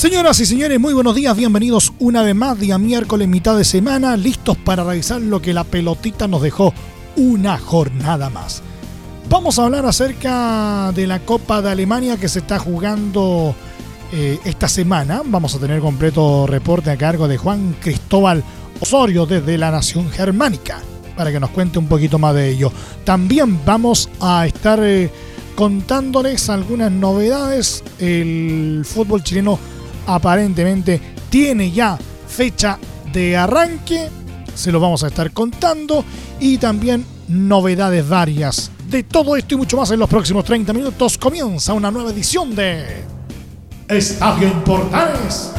Señoras y señores, muy buenos días, bienvenidos una vez más, día miércoles, mitad de semana, listos para revisar lo que la pelotita nos dejó una jornada más. Vamos a hablar acerca de la Copa de Alemania que se está jugando eh, esta semana. Vamos a tener completo reporte a cargo de Juan Cristóbal Osorio desde la Nación Germánica para que nos cuente un poquito más de ello. También vamos a estar eh, contándoles algunas novedades. El fútbol chileno aparentemente tiene ya fecha de arranque. Se lo vamos a estar contando. Y también novedades varias. De todo esto y mucho más en los próximos 30 minutos comienza una nueva edición de Estadio en Portales.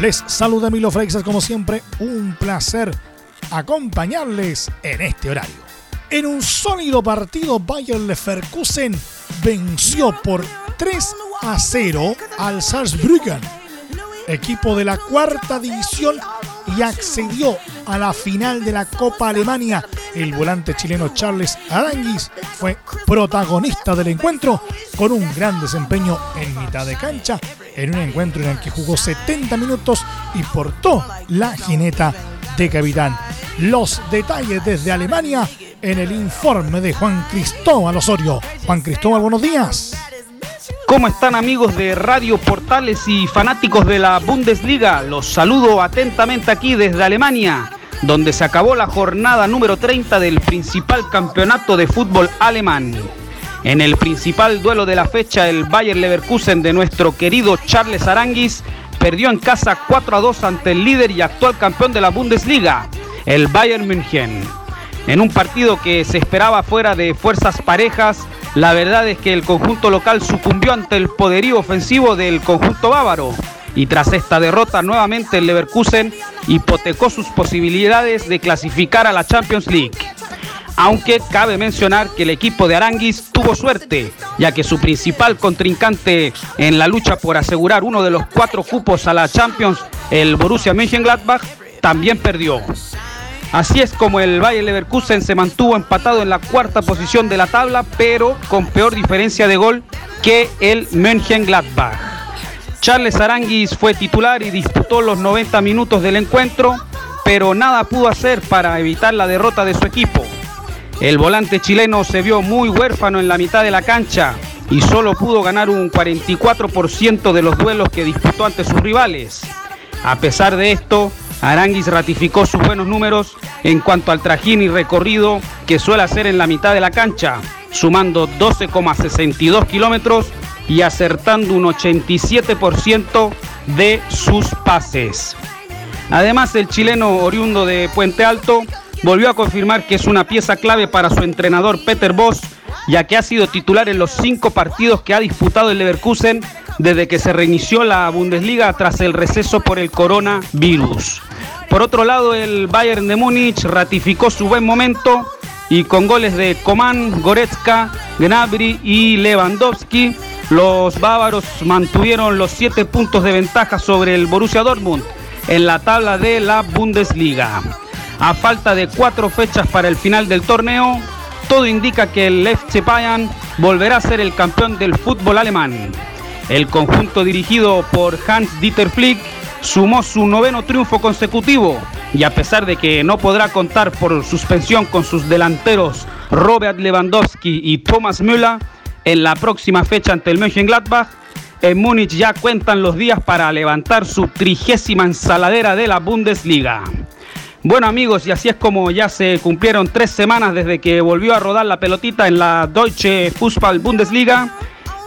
Les saluda Milo Freixas como siempre. Un placer acompañarles en este horario. En un sólido partido, Bayern Leverkusen venció por 3 a 0 al Saarbrücken, equipo de la cuarta división, y accedió a la final de la Copa Alemania. El volante chileno Charles Aranguis fue protagonista del encuentro con un gran desempeño en mitad de cancha, en un encuentro en el que jugó 70 minutos y portó la jineta de capitán. Los detalles desde Alemania en el informe de Juan Cristóbal Osorio. Juan Cristóbal, buenos días. ¿Cómo están amigos de Radio Portales y fanáticos de la Bundesliga? Los saludo atentamente aquí desde Alemania, donde se acabó la jornada número 30 del principal campeonato de fútbol alemán. En el principal duelo de la fecha, el Bayer Leverkusen de nuestro querido Charles Aranguis perdió en casa 4 a 2 ante el líder y actual campeón de la Bundesliga, el Bayern München. En un partido que se esperaba fuera de fuerzas parejas, la verdad es que el conjunto local sucumbió ante el poderío ofensivo del conjunto bávaro. Y tras esta derrota nuevamente el Leverkusen hipotecó sus posibilidades de clasificar a la Champions League. Aunque cabe mencionar que el equipo de Aranguis tuvo suerte, ya que su principal contrincante en la lucha por asegurar uno de los cuatro cupos a la Champions, el Borussia Mönchengladbach, también perdió. Así es como el Bayer Leverkusen se mantuvo empatado en la cuarta posición de la tabla, pero con peor diferencia de gol que el Mönchengladbach. Charles Aranguis fue titular y disputó los 90 minutos del encuentro, pero nada pudo hacer para evitar la derrota de su equipo. El volante chileno se vio muy huérfano en la mitad de la cancha y solo pudo ganar un 44% de los duelos que disputó ante sus rivales. A pesar de esto, Aranguis ratificó sus buenos números en cuanto al trajín y recorrido que suele hacer en la mitad de la cancha, sumando 12,62 kilómetros y acertando un 87% de sus pases. Además, el chileno oriundo de Puente Alto volvió a confirmar que es una pieza clave para su entrenador Peter Boss, ya que ha sido titular en los cinco partidos que ha disputado el Leverkusen desde que se reinició la Bundesliga tras el receso por el coronavirus. Por otro lado, el Bayern de Múnich ratificó su buen momento y con goles de Coman, Goretzka, Gnabry y Lewandowski, los bávaros mantuvieron los siete puntos de ventaja sobre el Borussia Dortmund en la tabla de la Bundesliga. A falta de cuatro fechas para el final del torneo, todo indica que el FC Bayern volverá a ser el campeón del fútbol alemán. El conjunto dirigido por Hans-Dieter Flick sumó su noveno triunfo consecutivo y a pesar de que no podrá contar por suspensión con sus delanteros Robert Lewandowski y Thomas Müller en la próxima fecha ante el Mönchengladbach, en Múnich ya cuentan los días para levantar su trigésima ensaladera de la Bundesliga. Bueno amigos, y así es como ya se cumplieron tres semanas desde que volvió a rodar la pelotita en la Deutsche Fußball Bundesliga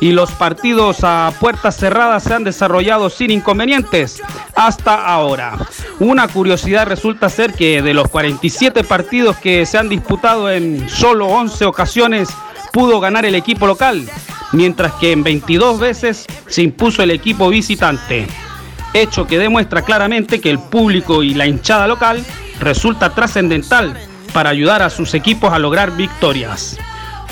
y los partidos a puertas cerradas se han desarrollado sin inconvenientes hasta ahora. Una curiosidad resulta ser que de los 47 partidos que se han disputado en solo 11 ocasiones pudo ganar el equipo local, mientras que en 22 veces se impuso el equipo visitante. Hecho que demuestra claramente que el público y la hinchada local resulta trascendental para ayudar a sus equipos a lograr victorias.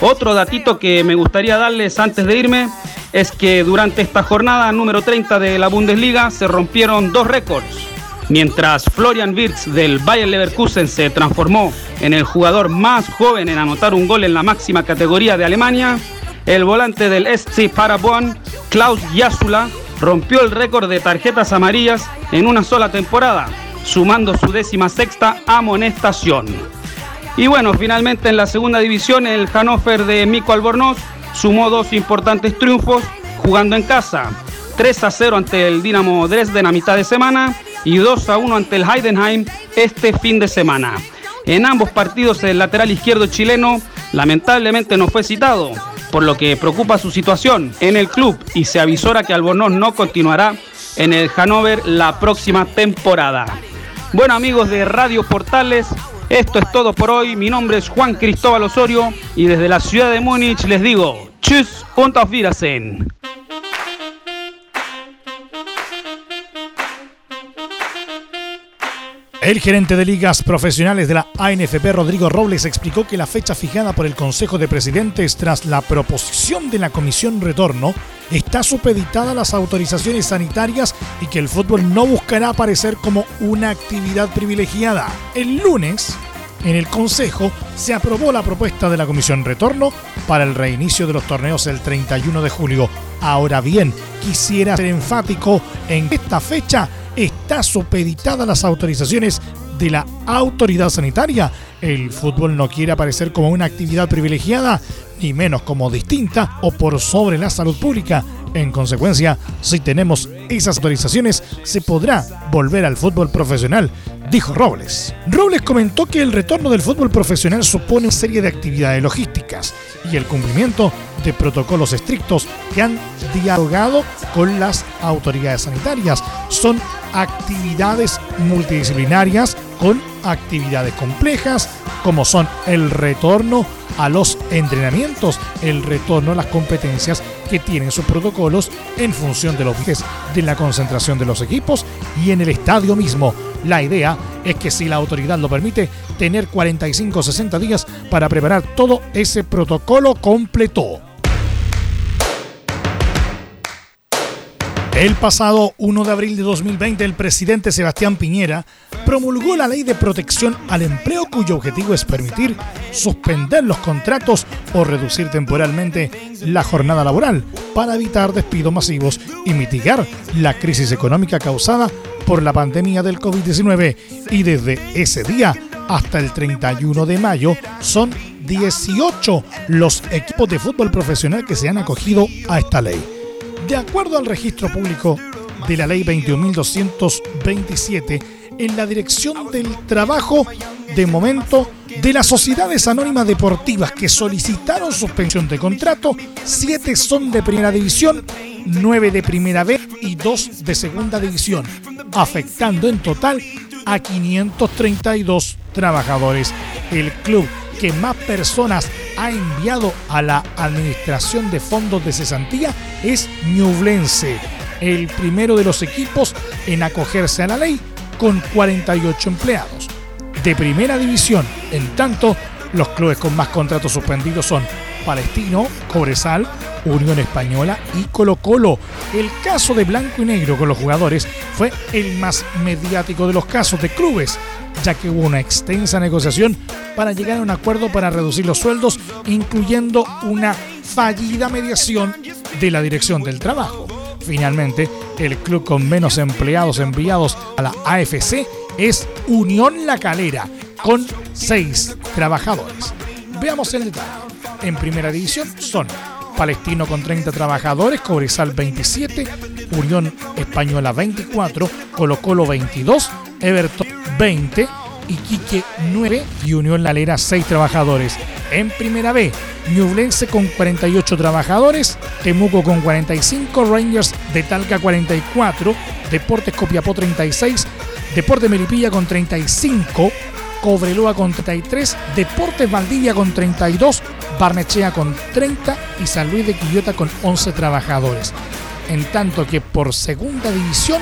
Otro datito que me gustaría darles antes de irme es que durante esta jornada número 30 de la Bundesliga se rompieron dos récords. Mientras Florian Wirtz del Bayer Leverkusen se transformó en el jugador más joven en anotar un gol en la máxima categoría de Alemania, el volante del SC Paderborn, Klaus Jasula, rompió el récord de tarjetas amarillas en una sola temporada, sumando su décima sexta amonestación. Y bueno, finalmente en la segunda división el Hannover de Mico Albornoz sumó dos importantes triunfos jugando en casa. 3 a 0 ante el Dinamo Dresden a mitad de semana y 2 a 1 ante el Heidenheim este fin de semana. En ambos partidos el lateral izquierdo chileno lamentablemente no fue citado, por lo que preocupa su situación en el club y se avisora que Albornoz no continuará en el Hannover la próxima temporada. Bueno amigos de Radio Portales, esto es todo por hoy. Mi nombre es Juan Cristóbal Osorio y desde la ciudad de Múnich les digo, tschüss und auf. El gerente de ligas profesionales de la ANFP, Rodrigo Robles, explicó que la fecha fijada por el Consejo de Presidentes tras la proposición de la Comisión Retorno está supeditada a las autorizaciones sanitarias y que el fútbol no buscará aparecer como una actividad privilegiada. El lunes, en el Consejo se aprobó la propuesta de la Comisión Retorno para el reinicio de los torneos el 31 de julio. Ahora bien, quisiera ser enfático en esta fecha está supeditada a las autorizaciones de la autoridad sanitaria. El fútbol no quiere aparecer como una actividad privilegiada, ni menos como distinta o por sobre la salud pública. En consecuencia, si tenemos esas autorizaciones, se podrá volver al fútbol profesional, dijo Robles. Robles comentó que el retorno del fútbol profesional supone serie de actividades logísticas y el cumplimiento de protocolos estrictos que han dialogado con las autoridades sanitarias. Son actividades multidisciplinarias con actividades complejas como son el retorno a los entrenamientos, el retorno a las competencias que tienen sus protocolos en función de los de la concentración de los equipos y en el estadio mismo. La idea es que si la autoridad lo permite, tener 45 o 60 días para preparar todo ese protocolo completo. El pasado 1 de abril de 2020, el presidente Sebastián Piñera promulgó la ley de protección al empleo cuyo objetivo es permitir suspender los contratos o reducir temporalmente la jornada laboral para evitar despidos masivos y mitigar la crisis económica causada por la pandemia del COVID-19. Y desde ese día hasta el 31 de mayo son 18 los equipos de fútbol profesional que se han acogido a esta ley. De acuerdo al registro público de la ley 21.227, en la dirección del trabajo, de momento, de las sociedades anónimas deportivas que solicitaron suspensión de contrato, siete son de primera división, nueve de primera B y dos de segunda división, afectando en total a 532 trabajadores. El club que más personas ha enviado a la Administración de Fondos de Cesantía es Ñublense, el primero de los equipos en acogerse a la ley con 48 empleados. De primera división, en tanto, los clubes con más contratos suspendidos son Palestino, Cobresal, Unión Española y Colo Colo. El caso de Blanco y Negro con los jugadores fue el más mediático de los casos de clubes, ya que hubo una extensa negociación para llegar a un acuerdo para reducir los sueldos, incluyendo una fallida mediación de la dirección del trabajo. Finalmente, el club con menos empleados enviados a la AFC es Unión La Calera, con seis trabajadores. Veamos el detalle. En primera división son Palestino con 30 trabajadores, Cobresal 27, Unión Española 24, Colo Colo 22, Everton 20 Iquique 9 y Unión Lalera 6 trabajadores. En primera B, Ñublense con 48 trabajadores, Temuco con 45, Rangers de Talca 44, Deportes Copiapó 36, Deportes Melipilla con 35, Cobreloa con 33, Deportes Valdivia con 32, Barnechea con 30 y San Luis de Quillota con 11 trabajadores. En tanto que por segunda división,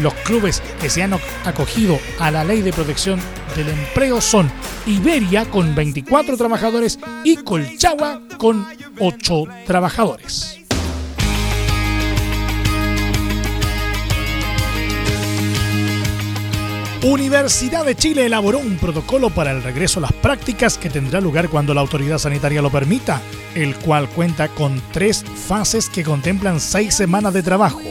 los clubes que se han acogido a la ley de protección del empleo son Iberia con 24 trabajadores y Colchagua con 8 trabajadores. Universidad de Chile elaboró un protocolo para el regreso a las prácticas que tendrá lugar cuando la autoridad sanitaria lo permita, el cual cuenta con tres fases que contemplan seis semanas de trabajo.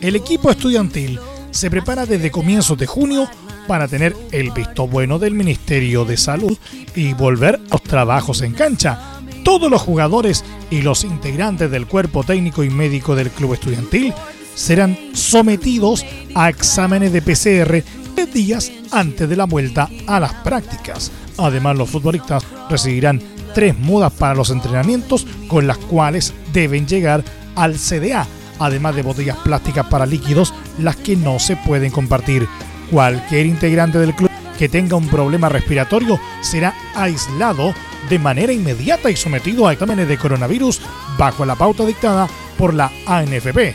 El equipo estudiantil se prepara desde comienzos de junio para tener el visto bueno del Ministerio de Salud y volver a los trabajos en cancha. Todos los jugadores y los integrantes del cuerpo técnico y médico del club estudiantil serán sometidos a exámenes de PCR días antes de la vuelta a las prácticas. Además, los futbolistas recibirán tres mudas para los entrenamientos con las cuales deben llegar al CDA, además de botellas plásticas para líquidos, las que no se pueden compartir. Cualquier integrante del club que tenga un problema respiratorio será aislado de manera inmediata y sometido a exámenes de coronavirus bajo la pauta dictada por la ANFP.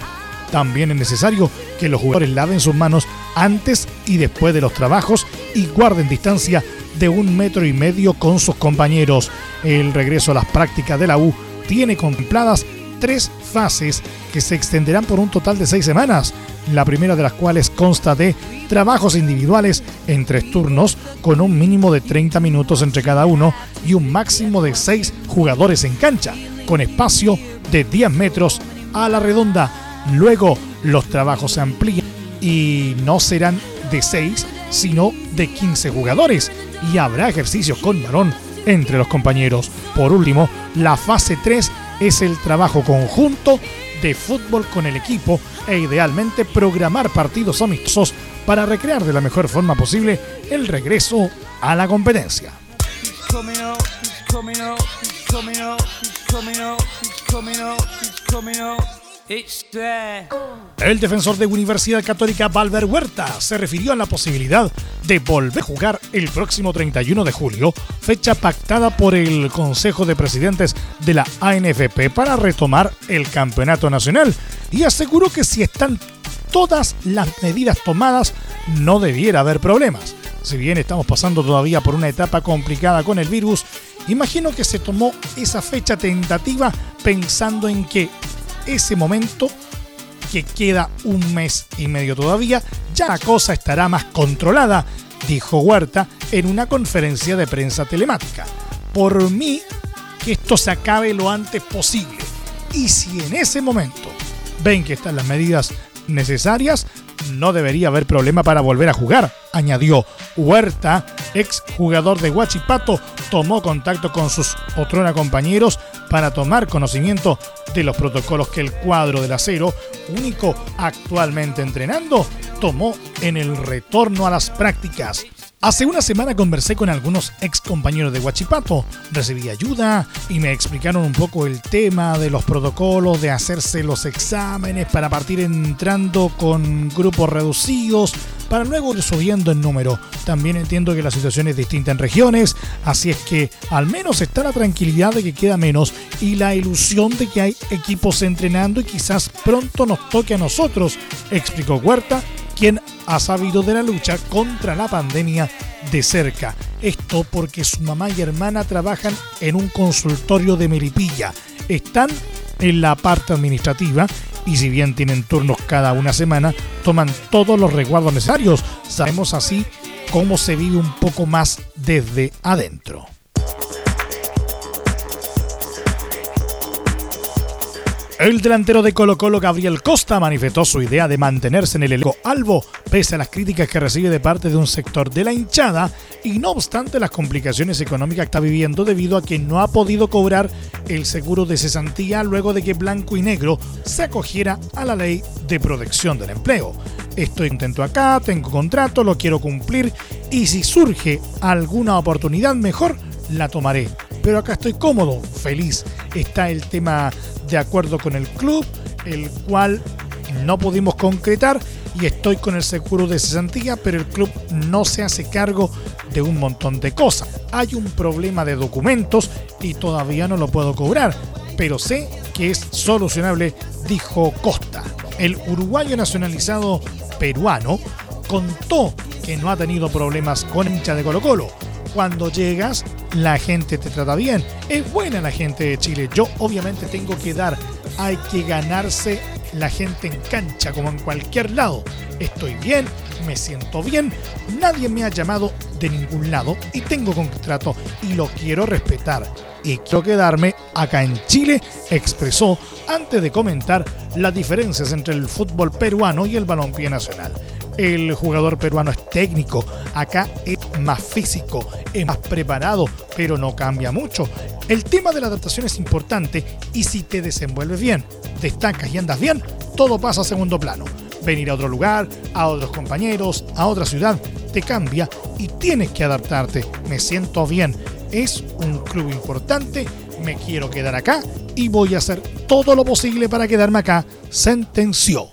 También es necesario que los jugadores laven sus manos antes y después de los trabajos y guarden distancia de un metro y medio con sus compañeros. El regreso a las prácticas de la U tiene contempladas tres fases que se extenderán por un total de seis semanas, la primera de las cuales consta de trabajos individuales en tres turnos con un mínimo de 30 minutos entre cada uno y un máximo de seis jugadores en cancha, con espacio de 10 metros a la redonda. Luego los trabajos se amplían y no serán de 6, sino de 15 jugadores y habrá ejercicios con varón entre los compañeros. Por último, la fase 3 es el trabajo conjunto de fútbol con el equipo e idealmente programar partidos amistosos para recrear de la mejor forma posible el regreso a la competencia. El defensor de Universidad Católica Valver Huerta se refirió a la posibilidad de volver a jugar el próximo 31 de julio, fecha pactada por el Consejo de Presidentes de la ANFP para retomar el campeonato nacional y aseguró que si están todas las medidas tomadas no debiera haber problemas. Si bien estamos pasando todavía por una etapa complicada con el virus, imagino que se tomó esa fecha tentativa pensando en que ese momento, que queda un mes y medio todavía, ya la cosa estará más controlada, dijo Huerta en una conferencia de prensa telemática. Por mí, que esto se acabe lo antes posible. Y si en ese momento ven que están las medidas necesarias, no debería haber problema para volver a jugar, añadió. Huerta, ex jugador de Huachipato, tomó contacto con sus otrona compañeros para tomar conocimiento de los protocolos que el cuadro del acero, único actualmente entrenando, tomó en el retorno a las prácticas. Hace una semana conversé con algunos ex compañeros de Huachipato, recibí ayuda y me explicaron un poco el tema de los protocolos, de hacerse los exámenes para partir entrando con grupos reducidos, para luego ir subiendo en número. También entiendo que la situación es distinta en regiones, así es que al menos está la tranquilidad de que queda menos y la ilusión de que hay equipos entrenando y quizás pronto nos toque a nosotros, explicó Huerta ha sabido de la lucha contra la pandemia de cerca. Esto porque su mamá y hermana trabajan en un consultorio de Melipilla. Están en la parte administrativa y si bien tienen turnos cada una semana, toman todos los resguardos necesarios. Sabemos así cómo se vive un poco más desde adentro. El delantero de Colo Colo, Gabriel Costa, manifestó su idea de mantenerse en el elenco albo, pese a las críticas que recibe de parte de un sector de la hinchada, y no obstante las complicaciones económicas que está viviendo debido a que no ha podido cobrar el seguro de cesantía luego de que Blanco y Negro se acogiera a la ley de protección del empleo. estoy contento acá, tengo contrato, lo quiero cumplir y si surge alguna oportunidad mejor, la tomaré. Pero acá estoy cómodo, feliz. Está el tema de acuerdo con el club, el cual no pudimos concretar y estoy con el seguro de cesantía, pero el club no se hace cargo de un montón de cosas. Hay un problema de documentos y todavía no lo puedo cobrar, pero sé que es solucionable, dijo Costa. El uruguayo nacionalizado peruano contó que no ha tenido problemas con hincha de Colo Colo. Cuando llegas, la gente te trata bien. Es buena la gente de Chile. Yo obviamente tengo que dar, hay que ganarse la gente en cancha como en cualquier lado. Estoy bien, me siento bien, nadie me ha llamado de ningún lado y tengo contrato y lo quiero respetar. Y quiero quedarme acá en Chile, expresó antes de comentar las diferencias entre el fútbol peruano y el balompié nacional. El jugador peruano es técnico, acá es más físico, es más preparado, pero no cambia mucho. El tema de la adaptación es importante y si te desenvuelves bien, destacas y andas bien, todo pasa a segundo plano. Venir a otro lugar, a otros compañeros, a otra ciudad, te cambia y tienes que adaptarte. Me siento bien, es un club importante, me quiero quedar acá y voy a hacer todo lo posible para quedarme acá, sentenció.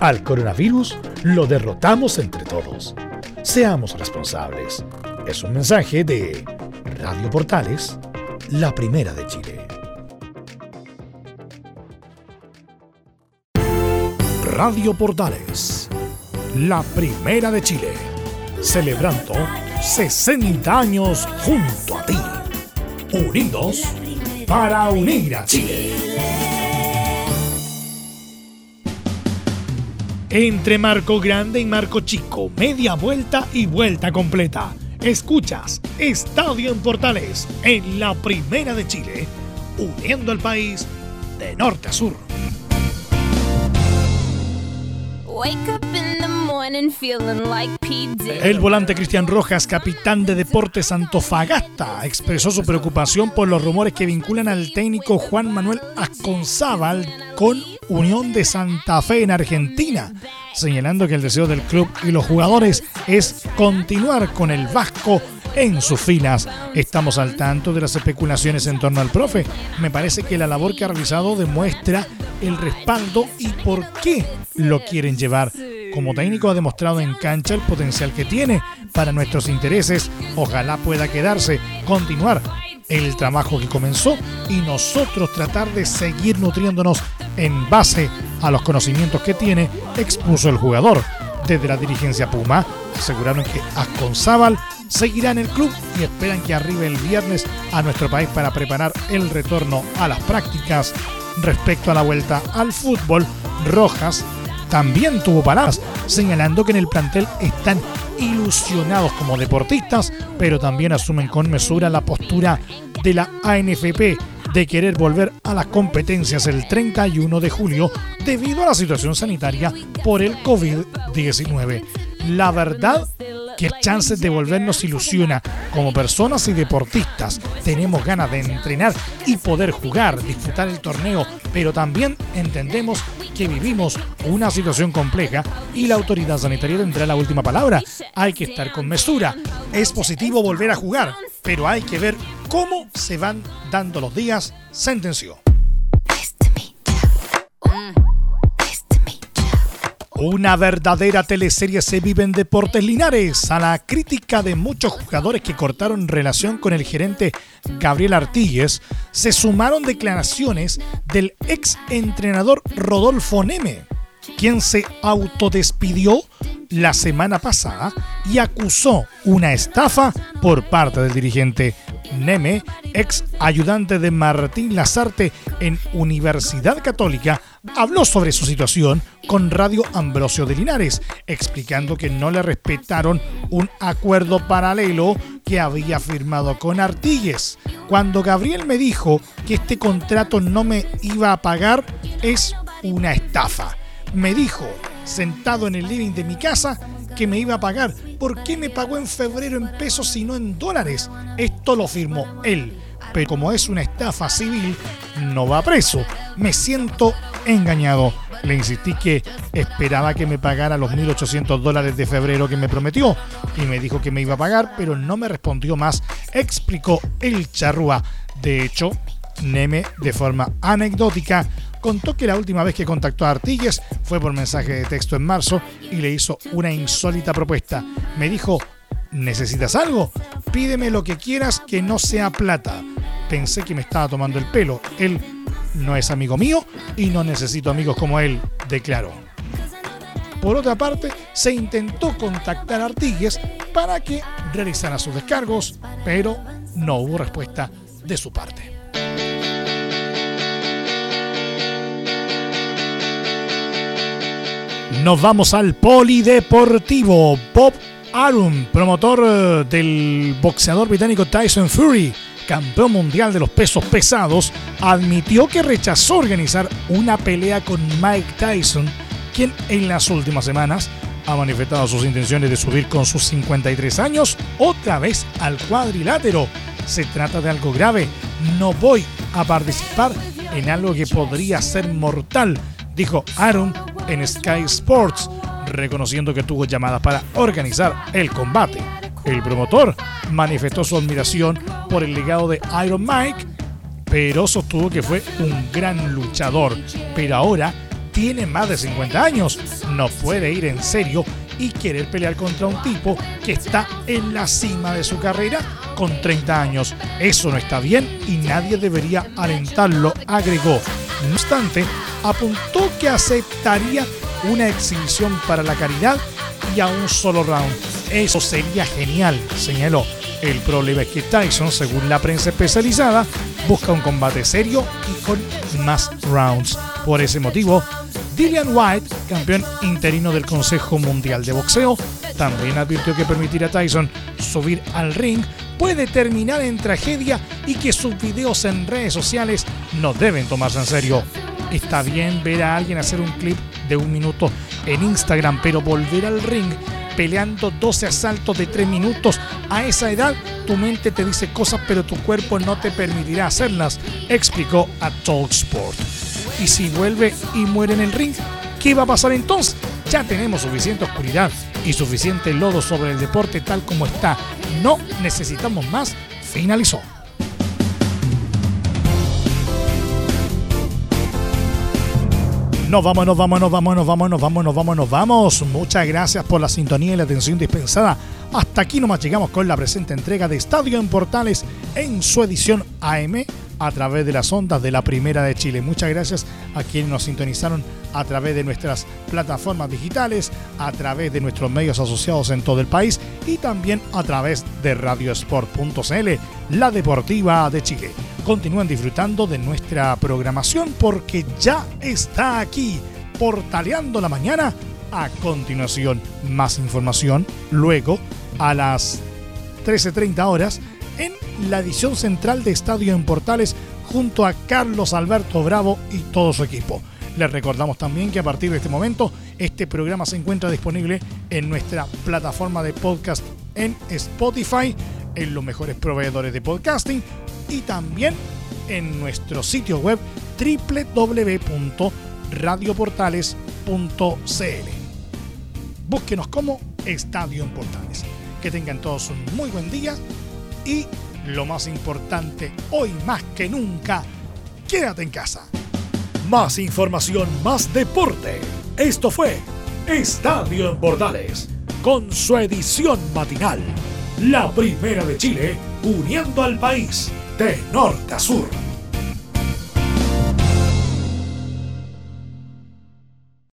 al coronavirus lo derrotamos entre todos. Seamos responsables. Es un mensaje de Radio Portales, la primera de Chile. Radio Portales, la primera de Chile, celebrando 60 años junto a ti. Unidos para unir a Chile. Entre Marco Grande y Marco Chico, media vuelta y vuelta completa. Escuchas Estadio en Portales en la Primera de Chile, uniendo al país de norte a sur. El volante Cristian Rojas, capitán de Deportes Antofagasta, expresó su preocupación por los rumores que vinculan al técnico Juan Manuel Asconzábal con Unión de Santa Fe en Argentina, señalando que el deseo del club y los jugadores es continuar con el Vasco en sus filas. Estamos al tanto de las especulaciones en torno al profe. Me parece que la labor que ha realizado demuestra el respaldo y por qué lo quieren llevar. Como técnico ha demostrado en cancha el potencial que tiene, para nuestros intereses. Ojalá pueda quedarse, continuar el trabajo que comenzó y nosotros tratar de seguir nutriéndonos en base a los conocimientos que tiene, expuso el jugador. Desde la dirigencia Puma aseguraron que Asconzábal seguirá en el club y esperan que arribe el viernes a nuestro país para preparar el retorno a las prácticas. Respecto a la vuelta al fútbol, Rojas también tuvo palabras, señalando que en el plantel están ilusionados como deportistas, pero también asumen con mesura la postura de la ANFP de querer volver a las competencias el 31 de julio debido a la situación sanitaria por el COVID-19. La verdad que chances de volvernos ilusiona como personas y deportistas. Tenemos ganas de entrenar y poder jugar, disfrutar el torneo, pero también entendemos que vivimos una situación compleja y la autoridad sanitaria tendrá la última palabra. Hay que estar con mesura. Es positivo volver a jugar, pero hay que ver cómo se van dando los días, sentenció. Una verdadera teleserie se vive en Deportes Linares. A la crítica de muchos jugadores que cortaron relación con el gerente Gabriel Artigues, se sumaron declaraciones del ex entrenador Rodolfo Neme, quien se autodespidió la semana pasada y acusó una estafa por parte del dirigente Neme, ex ayudante de Martín Lazarte en Universidad Católica, habló sobre su situación con Radio Ambrosio de Linares, explicando que no le respetaron un acuerdo paralelo que había firmado con Artigues. Cuando Gabriel me dijo que este contrato no me iba a pagar, es una estafa. Me dijo, sentado en el living de mi casa, que me iba a pagar. ¿Por qué me pagó en febrero en pesos y no en dólares? Esto lo firmó él. Pero como es una estafa civil, no va preso. Me siento engañado. Le insistí que esperaba que me pagara los 1.800 dólares de febrero que me prometió y me dijo que me iba a pagar, pero no me respondió más, explicó el charrúa. De hecho, Neme, de forma anecdótica, contó que la última vez que contactó a Artigues fue por mensaje de texto en marzo y le hizo una insólita propuesta. Me dijo, ¿necesitas algo? Pídeme lo que quieras que no sea plata. Pensé que me estaba tomando el pelo. Él no es amigo mío y no necesito amigos como él, declaró. Por otra parte, se intentó contactar a Artigues para que realizara sus descargos, pero no hubo respuesta de su parte. Nos vamos al polideportivo. Bob Arum, promotor eh, del boxeador británico Tyson Fury, campeón mundial de los pesos pesados, admitió que rechazó organizar una pelea con Mike Tyson, quien en las últimas semanas ha manifestado sus intenciones de subir con sus 53 años otra vez al cuadrilátero. Se trata de algo grave. No voy a participar en algo que podría ser mortal, dijo Aaron en Sky Sports, reconociendo que tuvo llamadas para organizar el combate. El promotor manifestó su admiración por el legado de Iron Mike, pero sostuvo que fue un gran luchador. Pero ahora tiene más de 50 años, no puede ir en serio y querer pelear contra un tipo que está en la cima de su carrera con 30 años. Eso no está bien y nadie debería alentarlo, agregó. No obstante, apuntó que aceptaría una exhibición para la caridad y a un solo round. Eso sería genial, señaló. El problema es que Tyson, según la prensa especializada, busca un combate serio y con más rounds. Por ese motivo, Dillian White, campeón interino del Consejo Mundial de Boxeo, también advirtió que permitir a Tyson subir al ring puede terminar en tragedia y que sus videos en redes sociales no deben tomarse en serio. Está bien ver a alguien hacer un clip de un minuto en Instagram, pero volver al ring peleando 12 asaltos de 3 minutos a esa edad, tu mente te dice cosas, pero tu cuerpo no te permitirá hacerlas, explicó a Talksport. Y si vuelve y muere en el ring, ¿qué va a pasar entonces? Ya tenemos suficiente oscuridad y suficiente lodo sobre el deporte tal como está. No necesitamos más. Finalizó. Nos vamos, nos vamos, nos vamos, nos vamos, nos vamos, nos vamos, nos vamos. Muchas gracias por la sintonía y la atención dispensada. Hasta aquí nomás llegamos con la presente entrega de Estadio en Portales en su edición AM a través de las ondas de la Primera de Chile. Muchas gracias a quienes nos sintonizaron a través de nuestras plataformas digitales, a través de nuestros medios asociados en todo el país y también a través de radiosport.cl, la deportiva de Chile. Continúen disfrutando de nuestra programación porque ya está aquí, portaleando la mañana. A continuación, más información. Luego, a las 13.30 horas, en la edición central de Estadio en Portales junto a Carlos Alberto Bravo y todo su equipo. Les recordamos también que a partir de este momento este programa se encuentra disponible en nuestra plataforma de podcast en Spotify, en los mejores proveedores de podcasting y también en nuestro sitio web www.radioportales.cl. Búsquenos como Estadio en Portales. Que tengan todos un muy buen día y lo más importante, hoy más que nunca, quédate en casa. Más información, más deporte. Esto fue Estadio en Bordales, con su edición matinal. La primera de Chile, uniendo al país de norte a sur.